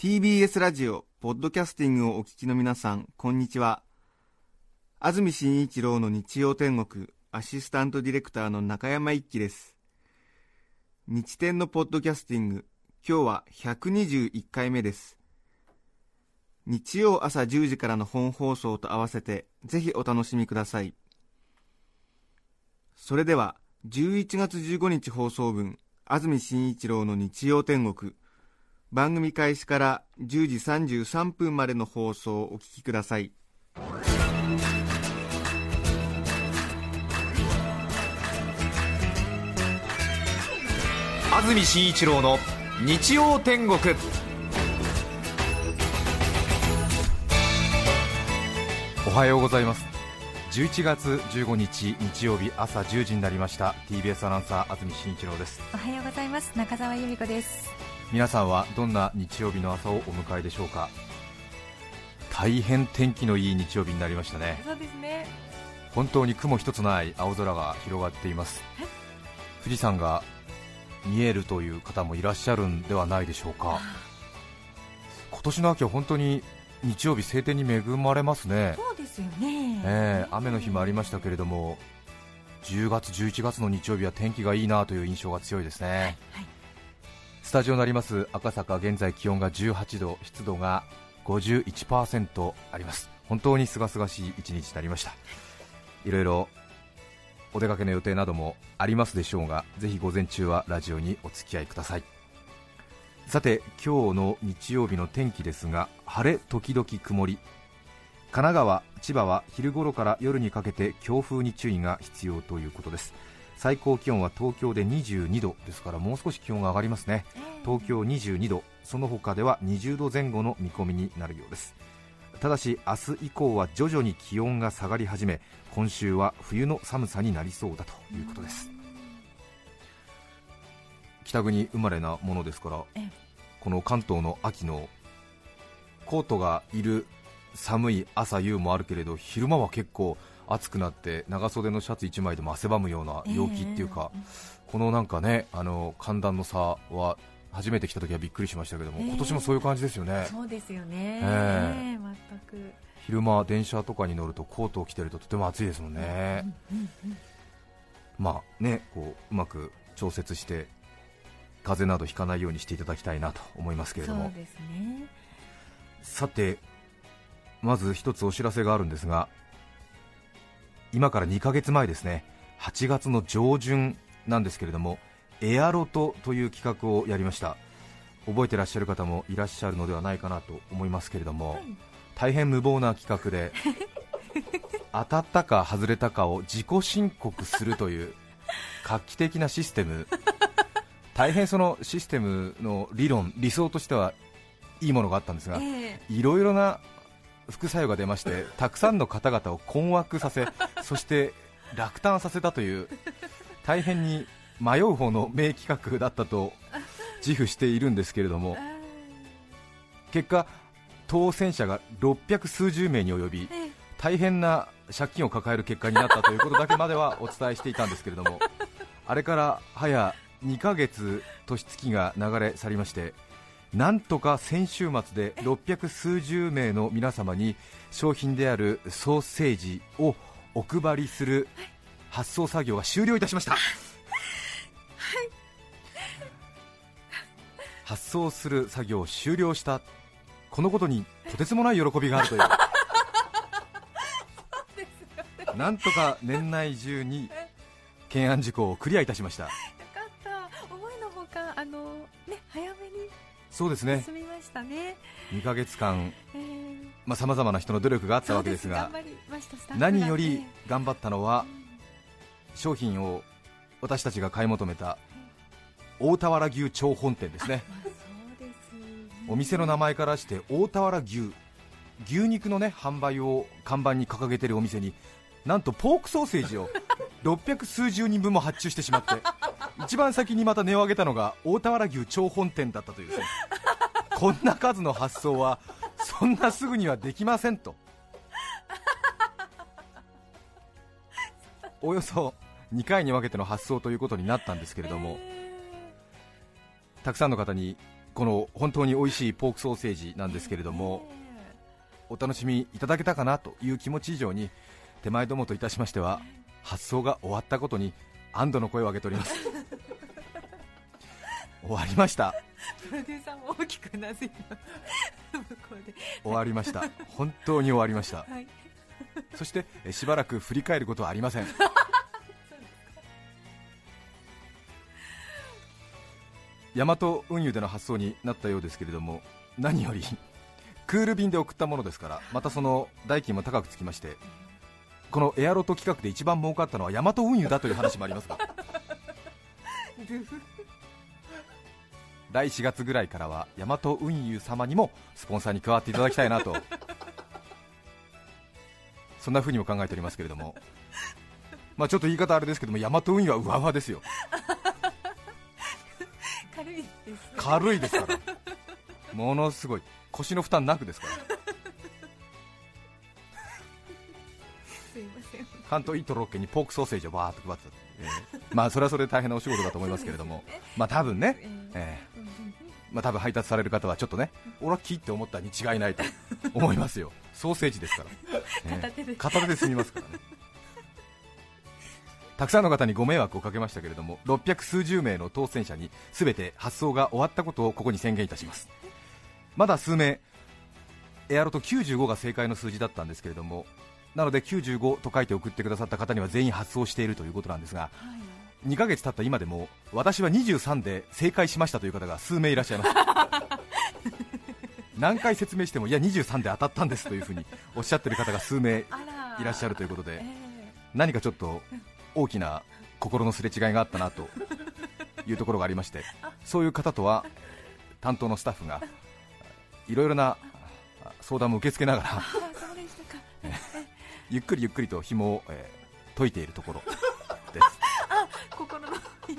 TBS ラジオポッドキャスティングをお聞きの皆さんこんにちは。安住紳一郎の日曜天国アシスタントディレクターの中山一輝です。日天のポッドキャスティング今日は121回目です。日曜朝10時からの本放送と合わせてぜひお楽しみください。それでは11月15日放送分安住紳一郎の日曜天国番組開始から10時33分までの放送をお聞きください。安住紳一郎の日曜天国。おはようございます。11月15日日曜日朝10時になりました。TBS アナウンサー安住紳一郎です。おはようございます。中澤由美子です皆さんはどんな日曜日の朝をお迎えでしょうか？大変天気のいい日曜日になりましたね。そうですね。本当に雲一つない青空が広がっています。富士山が見えるという方もいらっしゃるんではないでしょうか。今年の秋は本当に日曜日晴天に恵まれますね。そうですよね、えー、雨の日もありましたけれども10月11月の日曜日は天気がいいなという印象が強いですね、はい、スタジオになります赤坂現在気温が18度湿度が51%あります。本当に清々しい一日になりました。いろいろお出かけの予定などもありますでしょうがぜひ午前中はラジオにお付き合いください。さて今日の日曜日の天気ですが晴れ時々曇り。神奈川、千葉は昼頃から夜にかけて強風に注意が必要ということです。最高気温は東京で22度ですからもう少し気温が上がりますね。東京22度その他では20度前後の見込みになるようです。ただし明日以降は徐々に気温が下がり始め今週は冬の寒さになりそうだということです。北国生まれなものですからこの関東の秋のコートがいる寒い朝夕もあるけれど昼間は結構暑くなって長袖のシャツ1枚でも汗ばむような陽気っていうか、えー、このなんかねあの寒暖の差は初めて来た時はびっくりしましたけども、えー、今年もそういう感じですよね。そうですよね、えー、全く。昼間、電車とかに乗るとコートを着てるととても暑いですもんね、まあねこううまく調節して風邪などひかないようにしていただきたいなと思いますけれども、そうですね、さて、まず一つお知らせがあるんですが、今から2ヶ月前ですね、8月の上旬なんですけれども、エアロトという企画をやりました。覚えてらっしゃる方もいらっしゃるのではないかなと思いますけれども、はい、大変無謀な企画で 当たったか外れたかを自己申告するという画期的なシステム。大変そのシステムの理論理想としてはいいものがあったんですが、いろいろな副作用が出ましてたくさんの方々を困惑させそして落胆させたという大変に迷う方の名企画だったと自負しているんですけれども結果、当選者が600数十名に及び大変な借金を抱える結果になったということだけまでは お伝えしていたんですけれどもあれから早2ヶ月年月が流れ去りましてなんとか先週末で600数十名の皆様に商品であるソーセージをお配りする発送作業が終了いたしました。発送する作業を終了した。このことにとてつもない喜びがあるという。なんとか年内中に懸案事項をクリアいたしました。よかった。思いのほかあのね早めにそうですね。進みましたね。2ヶ月間まあさまざまな人の努力があったわけですが何より頑張ったのは商品を私たちが買い求めた大田原牛超本店ですね。お店の名前からして大田原牛牛肉のね販売を看板に掲げているお店になんとポークソーセージを600数十人分も発注してしまって一番先にまた値を上げたのが大田原牛超本店だったというですね。こんな数の発送はそんなすぐにはできませんと。およそ2回に分けての発送ということになったんですけれども、たくさんの方にこの本当に美味しいポークソーセージなんですけれども、お楽しみいただけたかなという気持ち以上に手前どもといたしましては発送が終わったことに安堵の声を上げております。終わりました。プロデューサーも大きくなずいてます。向こうで終わりました。本当に終わりました。はい。そしてえしばらく振り返ることはありません。大和運輸での発送になったようですけれども何よりクール便で送ったものですからまたその代金も高くつきましてこのエアロト企画で一番儲かったのは大和運輸だという話もありますが。来4月ぐらいからは大和運輸様にもスポンサーに加わっていただきたいなと。そんな風にも考えておりますけれども、まあ、ちょっと言い方あれですけども大和運輸は上々ですよ。軽いです軽いですから。ものすごい。腰の負担なくですから関東1都6県にポークソーセージをバーッと配ってた、えーまあそれはそれで大変なお仕事だと思いますけれども、まあ多分ね、えーまあ多分配達される方はちょっとね、俺は木って思ったに違いないと思いますよ、ソーセージですから、えー。片手で。片手で済みますからね。たくさんの方にご迷惑をかけましたけれども600数十名の当選者に全て発送が終わったことをここに宣言いたします。まだ数名エアロと95が正解の数字だったんですけれどもなので95と書いて送ってくださった方には全員発送しているということなんですがはい。2ヶ月経った今でも私は23で正解しましたという方が数名いらっしゃいます。何回説明してもいや23で当たったんですというふうにおっしゃってる方が数名いらっしゃるということでえ何かちょっと大きな心のすれ違いがあったなと いうところがありましてそういう方とは担当のスタッフがいろいろなあ相談も受け付けながら ゆっくりゆっくりと紐を、えー解いているところです。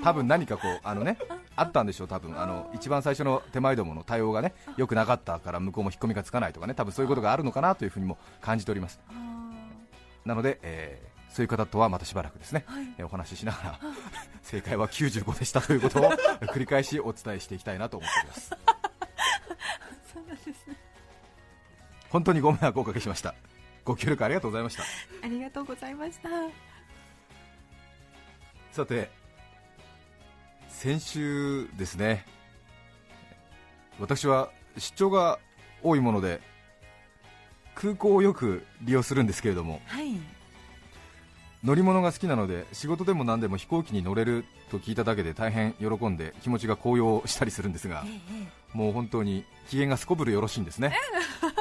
多分何かこうあのねあったんでしょう、多分。あの一番最初の手前どもの対応がね良くなかったから向こうも引っ込みがつかないとかね多分そういうことがあるのかなというふうにも感じております。あなので、えーそういう方とはまたしばらくですね、はい。えーお話ししながら 正解は95でしたということを 繰り返しお伝えしていきたいなと思っております。ーそうなんですね。本当にご迷惑をおかけしましたご協力ありがとうございました。ありがとうございました。さて先週ですね私は出張が多いもので空港をよく利用するんですけれどもはい。乗り物が好きなので仕事でも何でも飛行機に乗れると聞いただけで大変喜んで気持ちが高揚したりするんですがええもう本当に機嫌がすこぶるよろしいんですね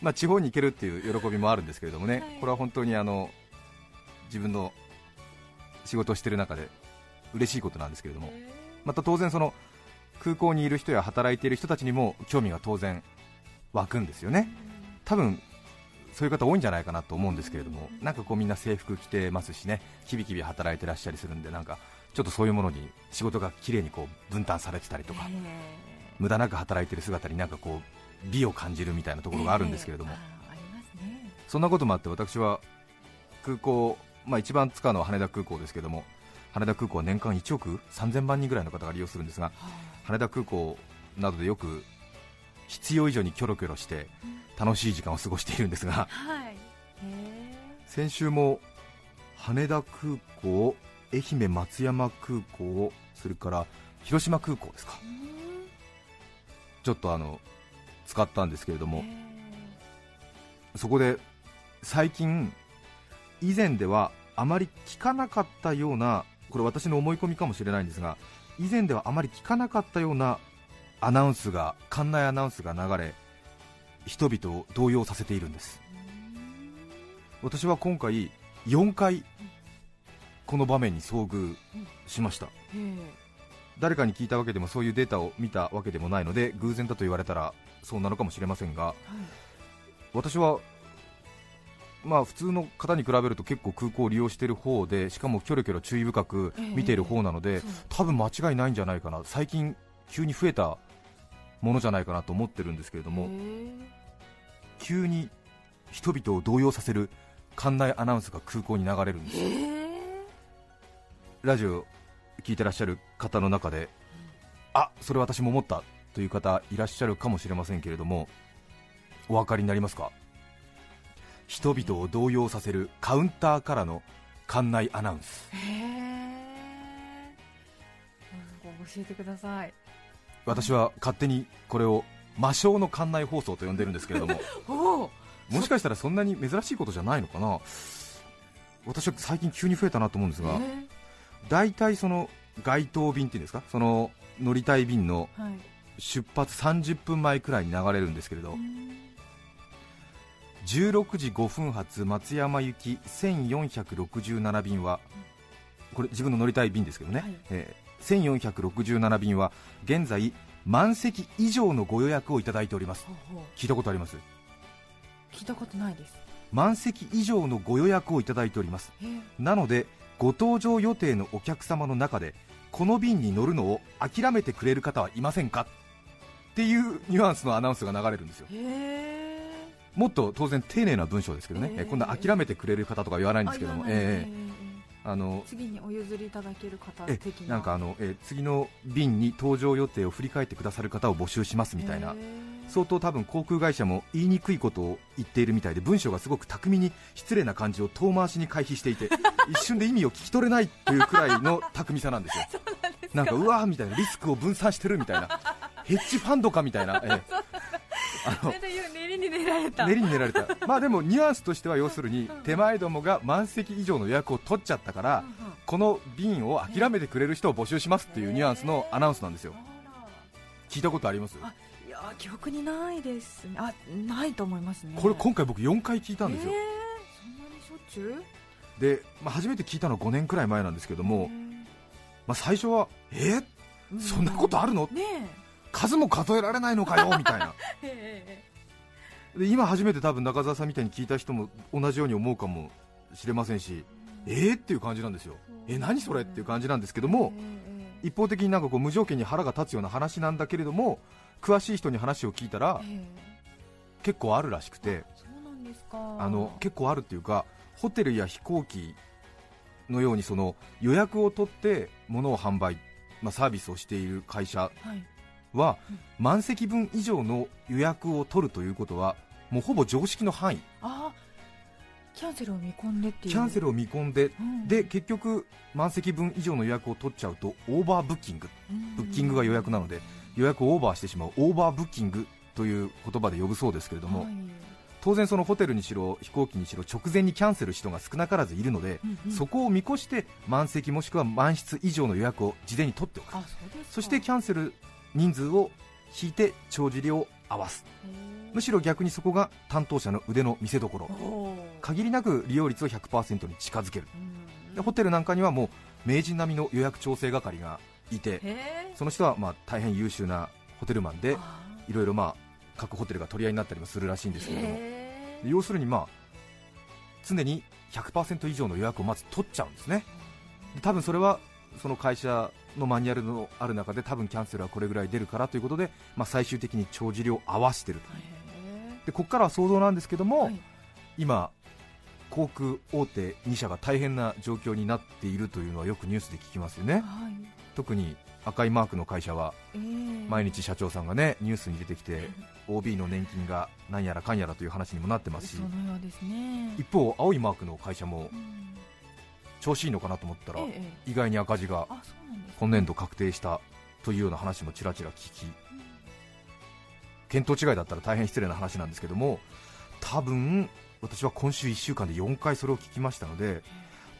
まあ地方に行けるっていう喜びもあるんですけれどもね、はい。これは本当にあの自分の仕事をしている中で嬉しいことなんですけれども。えまた当然その空港にいる人や働いている人たちにも興味が当然湧くんですよね。多分そういう方多いんじゃないかなと思うんですけれども。なんかこうみんな制服着てますしね。キビキビ働いてらっしゃりするんでなんかちょっとそういうものに仕事が綺麗にこう分担されてたりとか。え無駄なく働いてる姿になんかこう美を感じるみたいなところがあるんですけれども、そんなこともあって私は空港、まあ、一番使うのは羽田空港ですけども羽田空港は年間1億3000万人ぐらいの方が利用するんですが羽田空港などでよく必要以上にキョロキョロして楽しい時間を過ごしているんですがはい。え先週も羽田空港、愛媛松山空港、それから広島空港ですか。ちょっとあの使ったんですけれども、えそこで最近、以前ではあまり聞かなかったような、これ私の思い込みかもしれないんですが、以前ではあまり聞かなかったようなアナウンスが、館内アナウンスが流れ、人々を動揺させているんです。私は今回、4回、この場面に遭遇しました。ええ誰かに聞いたわけでもそういうデータを見たわけでもないので偶然だと言われたらそうなのかもしれませんがはい。私はまあ普通の方に比べると結構空港を利用している方でしかもキョロキョロ注意深く見ている方なので、そう。多分間違いないんじゃないかな。最近急に増えたものじゃないかなと思ってるんですけれども、え。急に人々を動揺させる館内アナウンスが空港に流れるんですええ。ラジオ聞いてらっしゃる方の中であそれ私も思ったという方いらっしゃるかもしれませんけれどもお分かりになりますか？人々を動揺させるカウンターからの館内アナウンス。へえ教えてください。私は勝手にこれを魔性の館内放送と呼んでるんですけれども。もしかしたらそんなに珍しいことじゃないのかな？私は最近急に増えたなと思うんですが大体その街頭便っていうんですか？その乗りたい便のはい出発30分前くらいに流れるんですけれど。16時5分発松山行き1467便はこれ自分の乗りたい便ですけどね、はい。えー1467便は現在満席以上のご予約をいただいております。聞いたことあります？聞いたことないです。満席以上のご予約をいただいております。なのでご搭乗予定のお客様の中でこの便に乗るのを諦めてくれる方はいませんか？っていうニュアンスのアナウンスが流れるんですよ。もっと当然丁寧な文章ですけどね、えええこんな諦めてくれる方とか言わないんですけども、ええ。ええあの次にお譲りいただける方え的な。なんかあの、え次の便に搭乗予定を振り返ってくださる方を募集しますみたいな。相当多分航空会社も言いにくいことを言っているみたいで文章がすごく巧みに失礼な感じを遠回しに回避していて 一瞬で意味を聞き取れないというくらいの巧みさなんですよ。なんかうわーみたいな。リスクを分散してるみたいなヘッジファンドかみたいな、練りに練られた。練りに練られた。まあでもニュアンスとしては要するにうん。手前どもが満席以上の予約を取っちゃったからこの便を諦めてくれる人を募集しますっていうニュアンスのアナウンスなんですよ。あ聞いたことあります？あいや記憶にないですね。あないと思いますね。これ今回僕4回聞いたんですよ。えーそんなにしょっちゅう？で、まあ、初めて聞いたのは5年くらい前なんですけども、へまあ、最初はえー？そんなことあるの？ね数も数えられないのかよみたいな。ええで今初めて多分中澤さんみたいに聞いた人も同じように思うかもしれませんしえー？っていう感じなんですよ。え何それ？っていう感じなんですけども、一方的になん。かこう無条件に腹が立つような話なんだけれども詳しい人に話を聞いたらえ結構あるらしくて。あの結構あるっていうかホテルや飛行機のようにその予約を取って物を販売、まあ、サービスをしている会社は満席分以上の予約を取るということはもうほぼ常識の範囲。あキャンセルを見込んでっていう。ル、キャンセルを見込んでうん。で結局満席分以上の予約を取っちゃうとオーバーブッキング。ブッキングが予約なので予約をオーバーしてしまうオーバーブッキングという言葉で呼ぶそうですけれども、はい。当然そのホテルにしろ飛行機にしろ直前にキャンセル人が少なからずいるので、うんうん。そこを見越して満席もしくは満室以上の予約を事前に取っておく。あそうですか。そしてキャンセル人数を引いて帳尻を合わす。むしろ逆にそこが担当者の腕の見せ所。ろ限りなく利用率を100%に近づける。でホテルなんかにはもう名人並みの予約調整係がいてへその人はまあ大変優秀なホテルマンでいろいろまあ各ホテルが取り合いになったりもするらしいんですけれども。要するにまあ常に100%以上の予約をまず取っちゃうんですね。で多分それはその会社のマニュアルのある中で多分キャンセルはこれぐらい出るからということで、まあ、最終的に帳尻を合わせてると。へでここからは想像なんですけども、はい。今航空大手2社が大変な状況になっているというのはよくニュースで聞きますよね。はい。特に赤いマークの会社はええ。毎日社長さんがねニュースに出てきて OB の年金が何やらかんやらという話にもなってますし。一方青いマークの会社もうん調子いいのかなと思ったらええ。意外に赤字が今年度確定したというような話もちらちら聞き見当違いだったら大変失礼な話なんですけども多分私は今週1週間で4回それを聞きましたので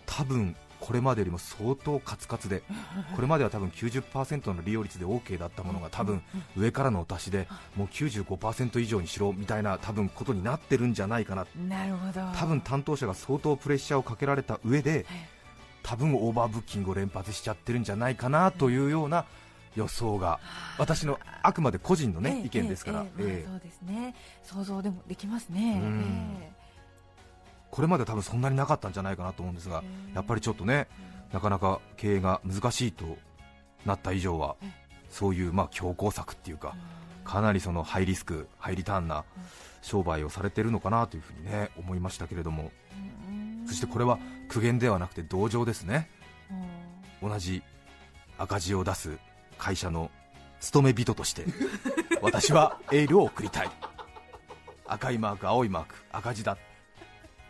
多分これまでよりも相当カツカツで これまでは多分90%の利用率で OK だったものが多分上からのお達しでもう95%以上にしろみたいな多分ことになってるんじゃないかな。なるほど。多分担当者が相当プレッシャーをかけられた上ではい多分オーバーブッキングを連発しちゃってるんじゃないかなというような予想が私のあくまで個人の、ねええ意見ですから、ええええええ。まあそうですね。想像でもできますね。うん。えこれまで多分そんなになかったんじゃないかなと思うんですがえやっぱりちょっとねなかなか経営が難しいとなった以上はえそういうまあ強硬策っていうかかなりそのハイリスク、ハイリターンな商売をされているのかなというふうにね思いましたけれども。そしてこれは苦言ではなくて同情ですね。同じ赤字を出す会社の勤め人として 私はエールを送りたい。赤いマーク青いマーク赤字だ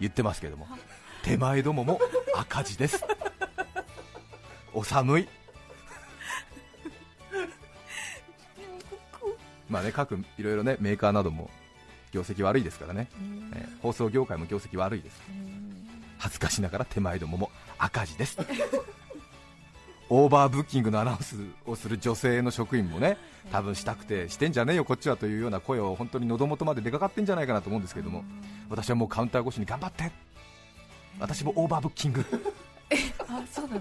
言ってますけども。手前どもも赤字です。お寒い。まあね各いろいろねメーカーなども業績悪いですからね、えー放送業界も業績悪いです。恥ずかしながら手前どもも赤字です。オーバーブッキングのアナウンスをする女性の職員もね多分したくてしてんじゃねえよこっちはというような声を本当に喉元まで出かかってんじゃないかなと思うんですけども私はもうカウンター越しに頑張って。私もオーバーブッキング。あそうなの？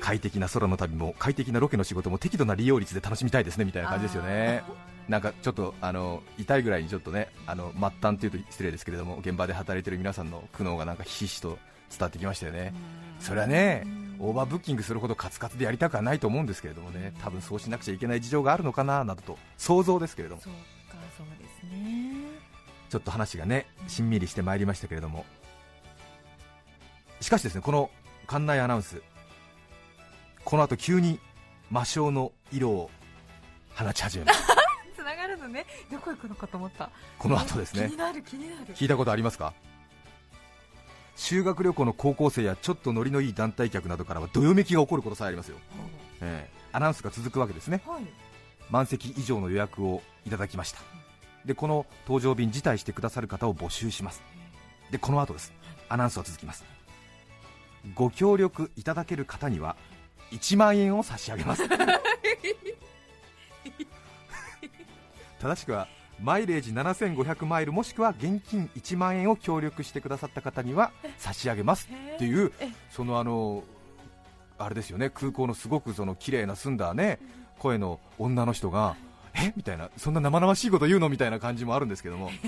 快適な空の旅も快適なロケの仕事も適度な利用率で楽しみたいですねみたいな感じですよね。なんかちょっとあの痛いぐらいにちょっとねあの末端というと失礼ですけれども現場で働いている皆さんの苦悩がなんかひしひしと伝わってきましたよね。それはねオーバーブッキングするほどカツカツでやりたくはないと思うんですけれどもね。多分そうしなくちゃいけない事情があるのかななどと想像ですけれども。そうかそうですね。ちょっと話がねしんみりしてまいりましたけれども。しかしですねこの館内アナウンスこの後急に魔性の色を放ち始めます。つながるのね。どこ行くのかと思った。この後ですね。気になる気になる。聞いたことありますか？修学旅行の高校生やちょっとノリのいい団体客などからはどよめきが起こることさえありますよ、ええ。アナウンスが続くわけですね。はい。満席以上の予約をいただきました。でこの搭乗便辞退してくださる方を募集します。でこの後です。アナウンスは続きます。ご協力いただける方には1万円を差し上げます。正しくはマイレージ7500マイルもしくは現金1万円を協力してくださった方には差し上げますっていうえ。そのあのあれですよね空港のすごくその綺麗な澄んだね声の女の人がえ？みたいなそんな生々しいこと言うのみたいな感じもあるんですけども。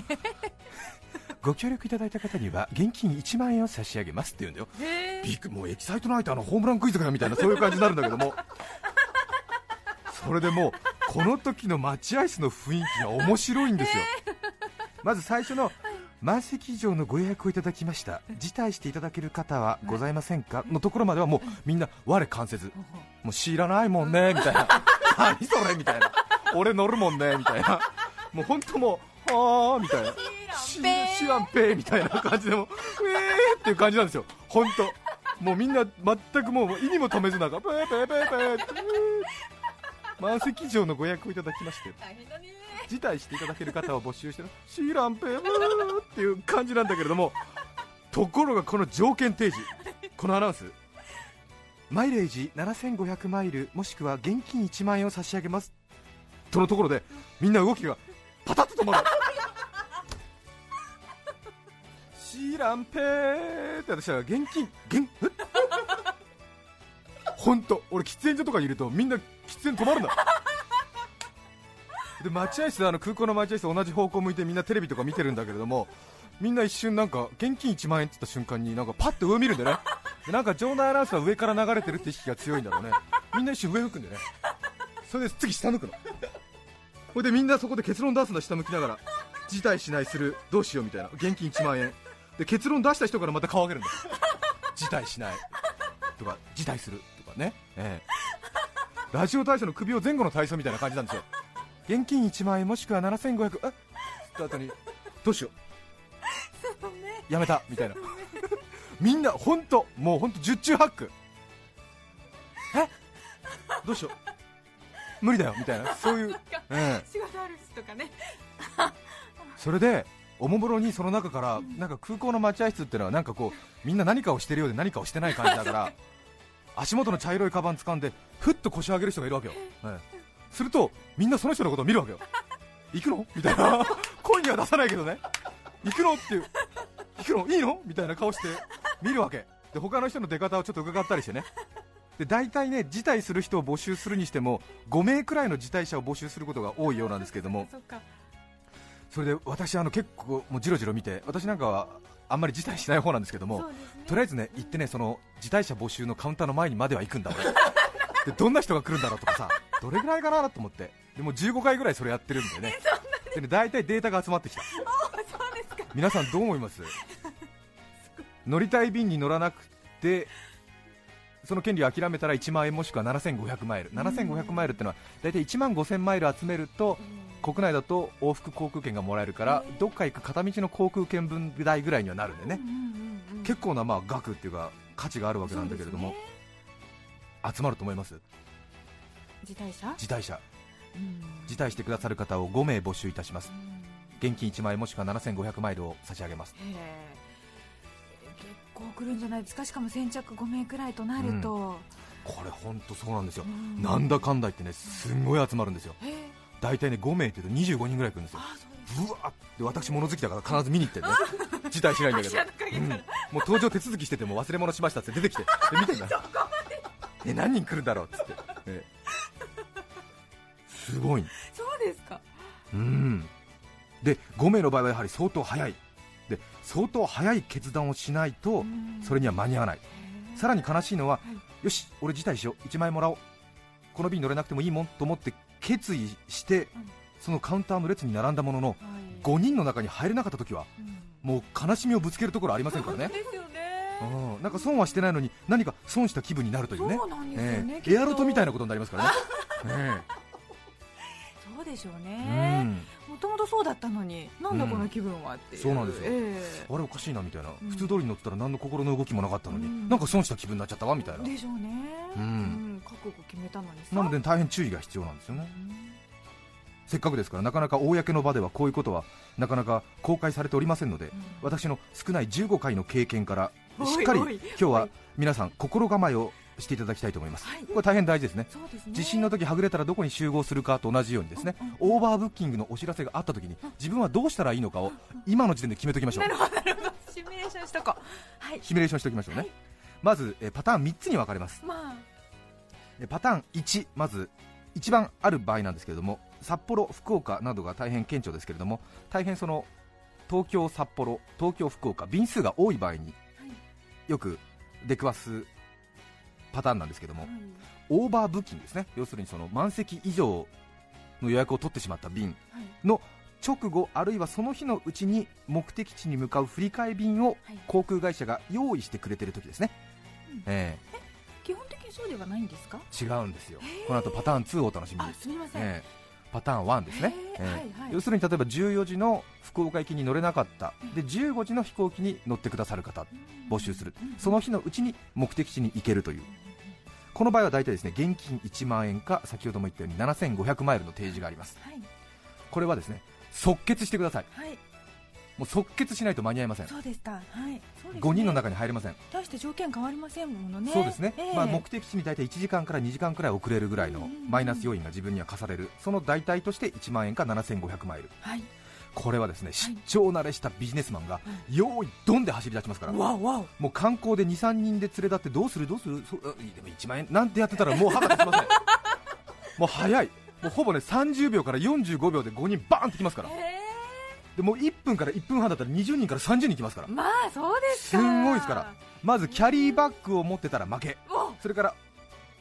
ご協力いただいた方には現金1万円を差し上げますって言うんだよ。へビッグもうエキサイトナイターのホームランクイズかよみたいなそういう感じになるんだけども。それでもうこの時の待合室の雰囲気が面白いんですよ、まず最初の満席以上のご予約をいただきました。辞退していただける方はございませんか？のところまではもうみんな我関せず。もう知らないもんねみたいな。何それみたいな。俺乗るもんねみたいな。もう本当もうはあみたいな。知知らんぺーみたいな感じでもえーっていう感じなんですよ。本当。もうみんな全くもう意にも止めずなんかペーペーペーペーって満席以上のご予約をいただきまして辞退していただける方を募集してるシーランペーブーっていう感じなんだけれどもところがこの条件提示このアナウンスマイレージ7500マイルもしくは現金1万円を差し上げます。とのところでみんな動きがパタッと止まる。シーランペーって私は現金現え 本当俺喫煙所とかにいるとみんな喫煙止まるんだ。で待合室あの空港の待合室同じ方向向いてみんなテレビとか見てるんだけれどもみんな一瞬なんか現金1万円って言った瞬間になんかパッと上見るんでね。でなんか場内アナウンスは上から流れてるって意識が強いんだろうね。みんな一瞬上向くんでね。それで次下向くの。ほいでみんなそこで結論出すんだ下向きながら辞退しないするどうしようみたいな。現金1万円。で結論出した人からまた顔上げるんだ辞退しない。とか辞退する。とかね、ええ、ラジオ体操の首を前後の体操みたいな感じなんですよ。現金1万円もしくは7500えっって後に どうしよそうやめたみたいな。みんな本当もう本当十中八九。え？どうしよう。無理だよみたいな。そういう、ええ、仕事あるしとかね。それでおもむろにその中からなんか空港の待合室っていうのはなんかこうみんな何かをしてるようで何かをしてない感じだから足元の茶色いカバン掴んでふっと腰を上げる人がいるわけよ、ええ。するとみんなその人のことを見るわけよ。行くの？みたいな。声には出さないけどね。行くの？っていう。行くの？いいの？みたいな顔して見るわけ。で他の人の出方をちょっと伺ったりしてね。で大体ね辞退する人を募集するにしても5名くらいの辞退者を募集することが多いようなんですけれども。それで私あの結構もうじろじろ見て私なんかはあんまり辞退しない方なんですけどもね。とりあえずね行ってねその辞退者募集のカウンターの前にまでは行くんだ俺。でどんな人が来るんだろうとかさどれぐらいかなと思って。でも15回ぐらいそれやってるん でね。でね大体データが集まってきた。皆さんどう思います？乗りたい便に乗らなくてその権利を諦めたら1万円もしくは7500マイル、7500マイルってのは大体1万5000マイル集めると国内だと往復航空券がもらえるからどっか行く片道の航空券分代ぐらいにはなるんでね、結構なまあ額っていうか価値があるわけなんだけれども、集まると思います？自退者辞退者辞退してくださる方を5名募集いたします。現金1万円もしくは7500マイルを差し上げます。結構来るんじゃないですか？しかも先着5名くらいとなると、これ本当そうなんですよ、うん。なんだかんだ言ってねすんごい集まるんですよ。へえ大体ね5名っていうと25人ぐらい来るんですよ。あそうですうわって私物好きだから必ず見に行ってね辞退しないんだけど、うん。もう登場手続きしてても忘れ物しましたって出てきて。で見てんだ。え何人来るんだろうっつって、え。えすごい。そうですか。うん。で5名の場合はやはり相当早い。で相当早い決断をしないとそれには間に合わない。さらに悲しいのは、はい。よし俺辞退しよう。1万円もらおう。この便乗れなくてもいいもんと思って決意して、そのカウンターの列に並んだもののはい。5人の中に入れなかった時はうん。もう悲しみをぶつけるところありませんからね。そうん。なんか損はしてないのに何か損した気分になるというね。ねえきっと。えエアロトみたいなことになりますからね そうでしょうええねもともとそうだったのになんだこの気分はっていう、そうなんですよ。えうん、あれおかしいなみたいな、うん。普通通りに乗ってたら何の心の動きもなかったのに、うん。なんか損した気分になっちゃったわみたいな。えでしょうね。うん。覚悟決めたのにさ。なので大変注意が必要なんですよね。うん。せっかくですからなかなか公の場ではこういうことはなかなか公開されておりませんので、私の少ない15回の経験からしっかり今日は皆さん心構えをしていただきたいと思います、はい。これ大変大事ですね。ですね。地震の時はぐれたらどこに集合するかと同じようにですね、オーバーブッキングのお知らせがあった時に自分はどうしたらいいのかを今の時点で決めておきましょう。なるほどなるほど。シミュレーションしとこう。はい。シミュレーションしておきましょうね、はい。まずえパターン3つに分かれます。まあ。えパターン1まず一番ある場合なんですけれども札幌福岡などが大変顕著ですけれども大変その東京札幌東京福岡便数が多い場合によく出くわすパターンなんですけども、はいオーバーブッキングですね。要するにその満席以上の予約を取ってしまった便はい。の直後あるいはその日のうちに目的地に向かう振り替え便をはい。航空会社が用意してくれてる時ですね、うん。え基本的にそうではないんですか？え違うんですよ。この後パターン2をお楽しみに。あすみません、ええパターン1ですね、へえええはいはい。要するに例えば14時の福岡行きに乗れなかった。で15時の飛行機に乗ってくださる方募集する。うんその日のうちに目的地に行けるという。この場合は大体ですね現金1万円か先ほども言ったように7500マイルの提示があります。はい。これはですね即決してください。はいもう即決しないと間に合いません。そうでした。はい。そうですね。5人の中に入れません。大して条件変わりませんものね。そうですね、ええ。まあ、目的地に大体1時間から2時間くらい遅れるぐらいのマイナス要因が自分には課される。その代替として1万円か7500マイルはい。これはですね出張慣れしたビジネスマンが用意ドンで走り出しますから。もう観光で23人で連れ立ってどうするどうする？そでも1万円なんてやってたらもう歯が立ちません。もう早い。もうほぼね30秒から45秒で5人バーンってきますから。へでもう1分から1分半だったら20人から30人来ますから。えまあそうですか。すんごいですから。まずキャリーバッグを持ってたら負け。お。それから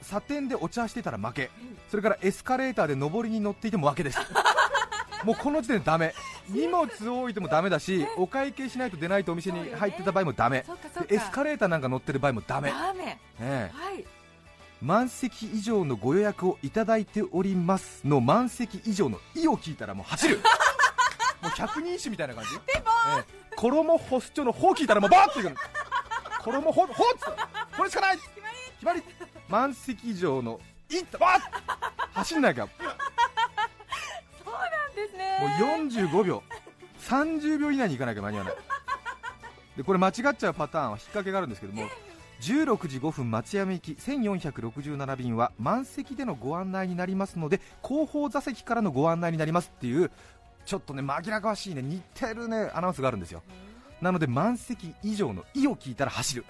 サテンでお茶してたら負け。それからエスカレーターで上りに乗っていても負けです。もうこの時点でダメ。荷物を置いてもダメだしお会計しないと出ないとお店に入ってた場合もダメ。そうかそうか。でエスカレーターなんか乗ってる場合もダメ、ダメ。ええ。はい。満席以上のご予約をいただいておりますの満席以上の「い」を聞いたらもう走る もう百人一首みたいな感じ？ええ。衣干すちょの「ほ」聞いたらもうバーッていくの。衣ほほっつこれしかない。決まり。満席以上の「い」ってバーッ走んなきゃ。もそうなんですね。う45秒。30秒以内に行かなきゃ間に合わない。でこれ間違っちゃうパターンは引っ掛けがあるんですけども16時5分松山行き1467便は満席でのご案内になりますので後方座席からのご案内になりますっていうちょっとね紛らわしいね似てるねアナウンスがあるんですよ。なので満席以上の「い」を聞いたら走る。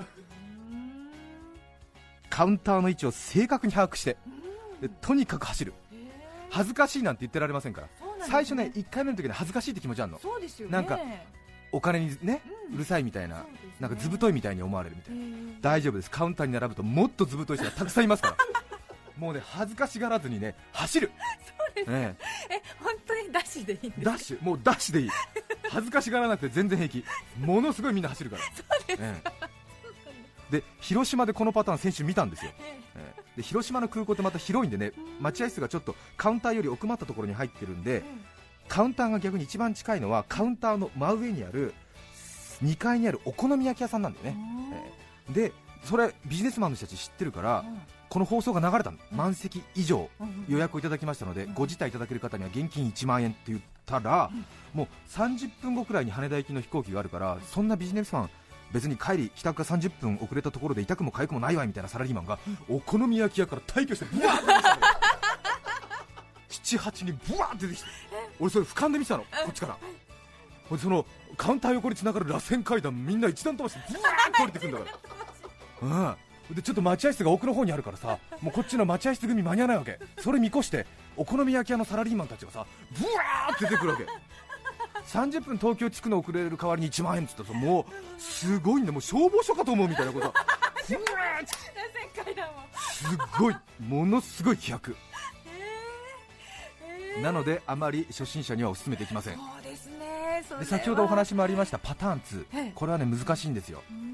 カウンターの位置を正確に把握してでとにかく走る。恥ずかしいなんて言ってられませんから。ね。最初ね1回目の時に恥ずかしいって気持ちあるの。そうですよね。なんかお金にねうん。うるさいみたいなね。なんか図太いみたいに思われるみたいな。大丈夫です。カウンターに並ぶともっと図太い人がたくさんいますから。もうね恥ずかしがらずにね走るええ。本当にダッシュでいいんですえダッシュ。もうダッシュでいい。恥ずかしがらなくて全然平気。ものすごいみんな走るから。そうですええ。で広島でこのパターン先週見たんですよ、えーで広島の空港ってまた広いんでね待合室がちょっとカウンターより奥まったところに入ってるんでカウンターが逆に一番近いのはカウンターの真上にある2階にあるお好み焼き屋さんなんだよね、えーでそれビジネスマンの人たち知ってるからこの放送が流れたの。満席以上予約をいただきましたのでご辞退いただける方には現金1万円って言ったらもう30分後くらいに羽田行きの飛行機があるからそんなビジネスマン別に帰り帰宅が30分遅れたところで痛くも痒くもないわみたいなサラリーマンがお好み焼き屋から退去してブワーって出てきたの。よ78人ブワーって出てきて俺それ俯瞰で見てたの。こっちから。そのカウンター横につながる螺旋階段みんな一段飛ばしてブワーって降りてくんだから。う んでちょっと待合室が奥の方にあるからさもうこっちの待合室組間に合わないわけ。それ見越してお好み焼き屋のサラリーマンたちがさブワーって出てくるわけ。30分東京着くの遅れる代わりに1万円っつったらさもうすごいんだ。もう消防署かと思うみたいなこと。すごいものすごい飛躍。えー。なのであまり初心者にはお勧めできません。そうですねで先ほどお話もありましたパターンええ。2これはね難しいんですよ。うん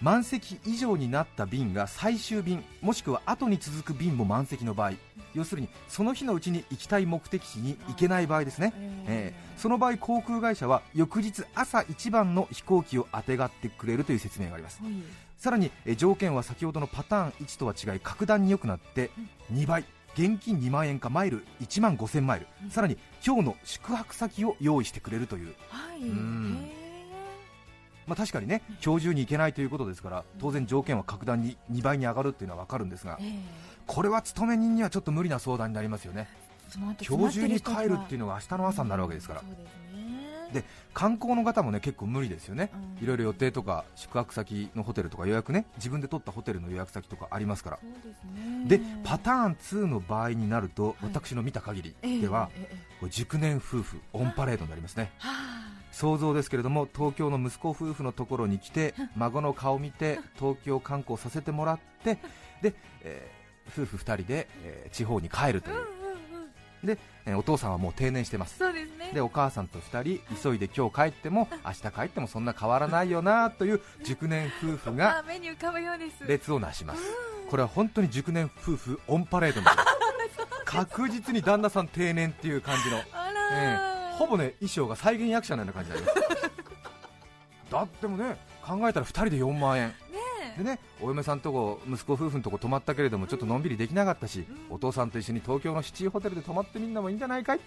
満席以上になった便が最終便もしくは後に続く便も満席の場合要するにその日のうちに行きたい目的地に行けない場合ですね、えーその場合航空会社は翌日朝一番の飛行機をあてがってくれるという説明があります。はい。さらにえー条件は先ほどのパターン1とは違い格段に良くなって2倍現金2万円かマイル1万5000マイル。うん。さらに今日の宿泊先を用意してくれるという。はい。ん。へまあ、確かにね今日中に行けないということですから当然条件は格段に2倍に上がるっていうのは分かるんですがこれは勤め人にはちょっと無理な相談になりますよね。今日中に帰るっていうののが明日の朝になるわけですから。で観光の方もね結構無理ですよね。うん。いろいろ予定とか宿泊先のホテルとか予約ね自分で取ったホテルの予約先とかありますから。ですね。でパターン2の場合になるとい。私の見た限りえーではえーえー熟年夫婦オンパレードになりますね。は想像ですけれども東京の息子夫婦のところに来て 孫の顔を見て東京観光させてもらってで、えー夫婦2人で、えー地方に帰るという。で、えーお父さんはもう定年してます。そうですね。でお母さんと2人急いで今日帰っても明日帰ってもそんな変わらないよなという熟年夫婦が 列をなします。これは本当に熟年夫婦オンパレード なんです。確実に旦那さん定年っていう感じの。あえらほぼね衣装が再現役者のような感じになります。だってもね考えたら2人で4万円。ねでねお嫁さんとこ息子夫婦のとこ泊まったけれどもちょっとのんびりできなかったし、うん。お父さんと一緒に東京のシティホテルで泊まってみんなもいいんじゃないかい、ね、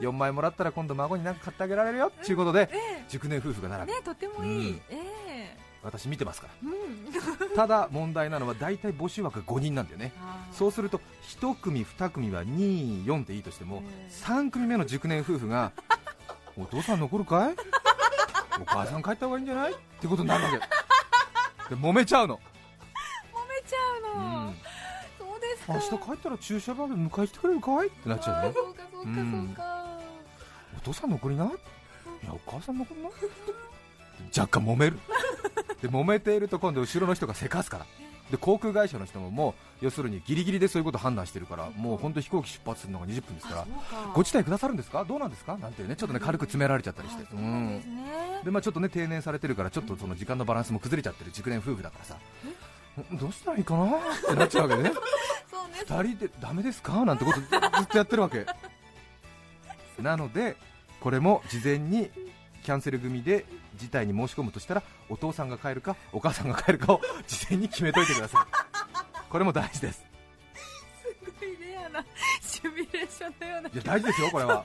4万円もらったら今度孫に何か買ってあげられるよ？っていうことでえ熟年夫婦が並ぶ、ねとてもいい、うん。え私見てますから。えうん。ただ問題なのは大体募集枠が5人なんだよね。そうすると1組2組は24っていいとしてもええ。3組目の熟年夫婦がお父さん残るかい？お母さん帰った方がいいんじゃない？ってことになるわけ。で揉めちゃうの、揉めちゃううの、ん、そうですか。明日帰ったら駐車場で迎えしてくれるかい？ってなっちゃうね。そうかそうかうんそうか、お父さん残りない？いやお母さん残りな若干揉める。で揉めていると今度後ろの人がせかすからで航空会社の人ももう要するにギリギリでそういうこと判断してるからもう本当飛行機出発するのが20分ですからご辞退くださるんですか？どうなんですか？なんてねちょっとね軽く詰められちゃったりして。うなんでまあちょっとね定年されてるからちょっとその時間のバランスも崩れちゃってる。熟年夫婦だからさ。んどうしたらいいかな？ってなっちゃうわけね。そうね。2人でダメですか？なんてことずっとやってるわけ。なのでこれも事前にキャンセル組で事態に申し込むとしたらお父さんが帰るかお母さんが帰るかを事前に決めといてください。これも大事です。すごいレアなシミュレーションのようないや大事ですよこれは。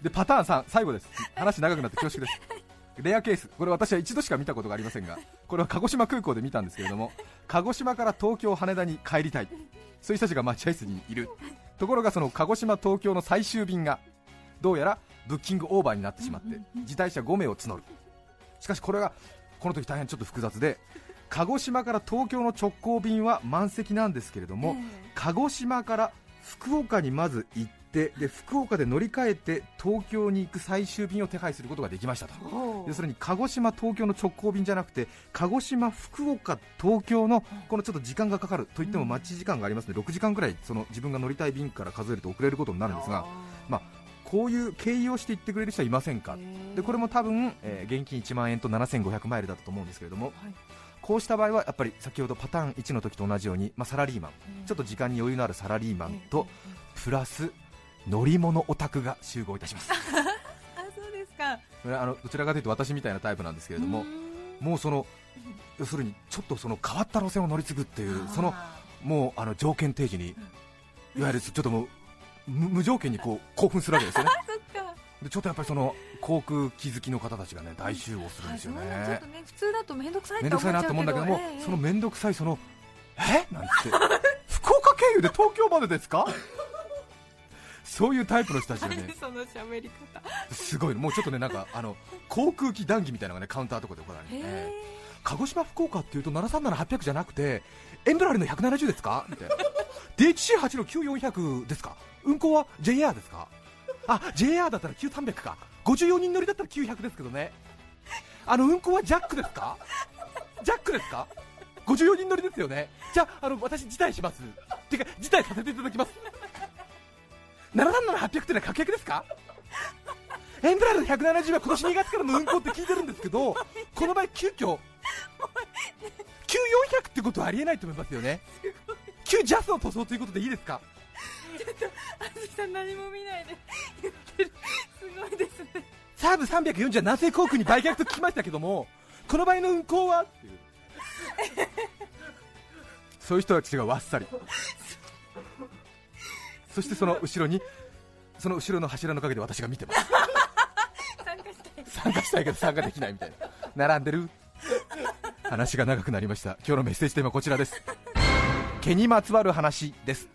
でパターン3最後です。話長くなって恐縮です。レアケース。これ私は一度しか見たことがありませんがこれは鹿児島空港で見たんですけれども鹿児島から東京羽田に帰りたい。そういう人たちが待合室にいる。ところがその鹿児島東京の最終便がどうやらブッキングオーバーになってしまって辞退者5名を募る。しかしこれがこの時大変ちょっと複雑で鹿児島から東京の直行便は満席なんですけれども、鹿児島から福岡にまず行ってで福岡で乗り換えて東京に行く最終便を手配することができましたと。要するに鹿児島東京の直行便じゃなくて鹿児島福岡東京のこのちょっと時間がかかるといってもうん待ち時間がありますので6時間くらいその自分が乗りたい便から数えると遅れることになるんですがまあこういう経緯をして言ってくれる人はいませんか？でこれも多分、えー現金1万円と7500マイルだったと思うんですけれどもはい。こうした場合はやっぱり先ほどパターン1の時と同じように、まあ、サラリーマン、うん。ちょっと時間に余裕のあるサラリーマンとプラス乗り物オタクが集合いたします。え あそうですか。あのどちらかというと私みたいなタイプなんですけれどももうその要するにちょっとその変わった路線を乗り継ぐっていうそのもうあの条件提示にいわゆるちょっともう無無条件にこう興奮するわけですよね。でちょっとやっぱりその航空機好きの方たちがね大集合するんですよあそうなんちょっねとね普通だと面倒くさい面倒くさいなと思うんだけども、ええその面倒くさいそのえ？なんて。福岡経由で東京までですか？そういうタイプの人たちがね何その喋り方。すごい。のもうちょっとねなんかあの航空機談義みたいなのがねカウンターとかで行われて、へえ。鹿児島福岡っていうと737-800じゃなくてエンブラルの170ですか？みたいな。DHC8 の9400ですか？運行は JR ですかあ JR だったら9300か54人乗りだったら900ですけどねあの運行はジャックですかジャックですか54人乗りですよねじゃあの私辞退しますてか辞退させていただきます737-800ってのは確約ですかエンブラルの170は今年2月からの運行って聞いてるんですけどこの場合急遽9400ってことはありえないと思いますよね旧ジャスの塗装ということでいいですかあずさん何も見ないで言ってる。すごいですね。サーブ340は南西航空に売却と聞きましたけどもこの場合の運行はっていう。そういう人たちがわっさり。そしてその後ろにその後ろの柱の陰で私が見てます。参加したい。参加したいけど参加できないみたいな。並んでる。話が長くなりました。今日のメッセージテーマはこちらです。毛にまつわる話です。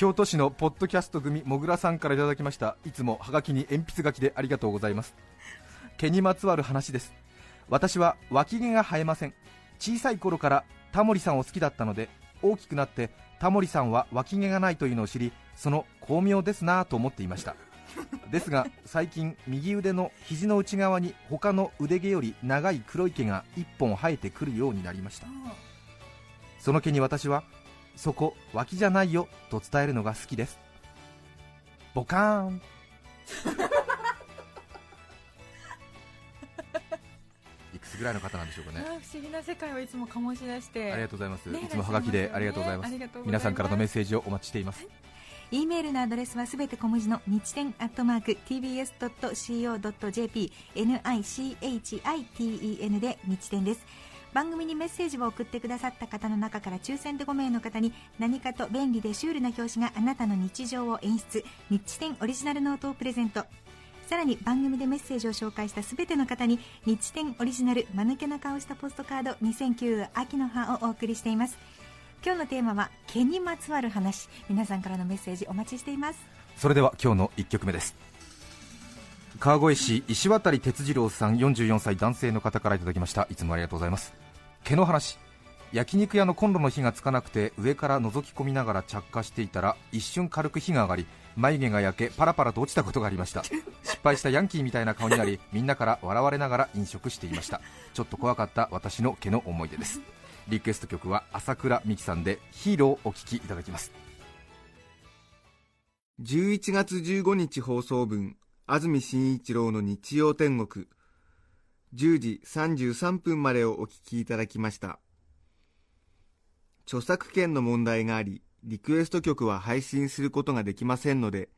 京都市のポッドキャスト組もぐらさんからいただきました。いつもはがきに鉛筆書きでありがとうございます。毛にまつわる話です。私は脇毛が生えません。小さい頃からタモリさんを好きだったので大きくなってタモリさんは脇毛がないというのを知りその巧妙ですなぁと思っていました。ですが最近右腕の肘の内側に他の腕毛より長い黒い毛が1本生えてくるようになりました。その毛に私はそこ脇じゃないよと伝えるのが好きです。ボカーン。いくつぐらいの方なんでしょうかね。あ不思議な世界をいつも醸し出して。ありがとうございます、ねいつもはがきでありがとうございます。ありがとうございます。皆さんからのメッセージをお待ちしています。E メールのアドレスはすべて小文字の日天アットマーク tbs.co.jp nichiten で日天です番組にメッセージを送ってくださった方の中から抽選で5名の方に何かと便利でシュールな表紙があなたの日常を演出。日天オリジナルノートをプレゼント。さらに番組でメッセージを紹介したすべての方に日天オリジナル間抜けな顔したポストカード2009秋の葉をお送りしています。今日のテーマは毛にまつわる話。皆さんからのメッセージお待ちしています。それでは今日の1曲目です。川越市石渡哲次郎さん44歳男性の方からいただきました。いつもありがとうございます。毛の話。焼肉屋のコンロの火がつかなくて上から覗き込みながら着火していたら一瞬軽く火が上がり眉毛が焼けパラパラと落ちたことがありました。失敗したヤンキーみたいな顔になりみんなから笑われながら飲食していました。ちょっと怖かった私の毛の思い出です。リクエスト曲は朝倉美希さんでヒーローお聴きいただきます。11月15日放送分。安住紳一郎の日曜天国。10時33分までをお聞きいただきました。著作権の問題がありリクエスト曲は配信することができませんので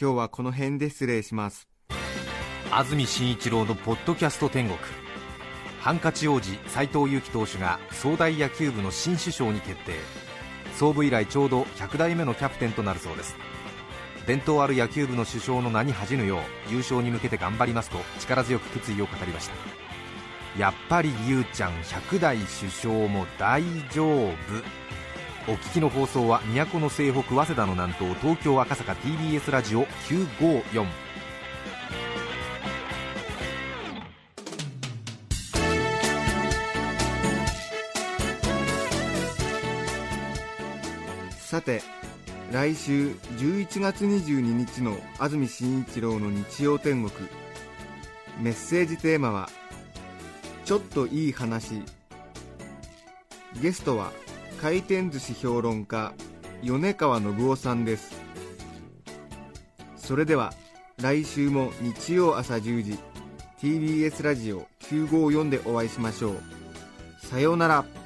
今日はこの辺で失礼します。安住紳一郎のポッドキャスト天国。ハンカチ王子斎藤佑樹投手が総大野球部の新首相に決定。創部以来ちょうど100代目のキャプテンとなるそうです。伝統ある野球部の首相の名に恥じぬよう優勝に向けて頑張りますと力強く決意を語りました。やっぱりゆうちゃん100代首相も大丈夫。お聞きの放送は都の西北早稲田の南東東京赤坂 TBS ラジオ954さて来週11月22日の安住紳一郎の日曜天国。メッセージテーマは「ちょっといい話」ゲストは回転寿司評論家米川信夫さんです。それでは来週も日曜朝10時 TBS ラジオ954でお会いしましょう。さようなら。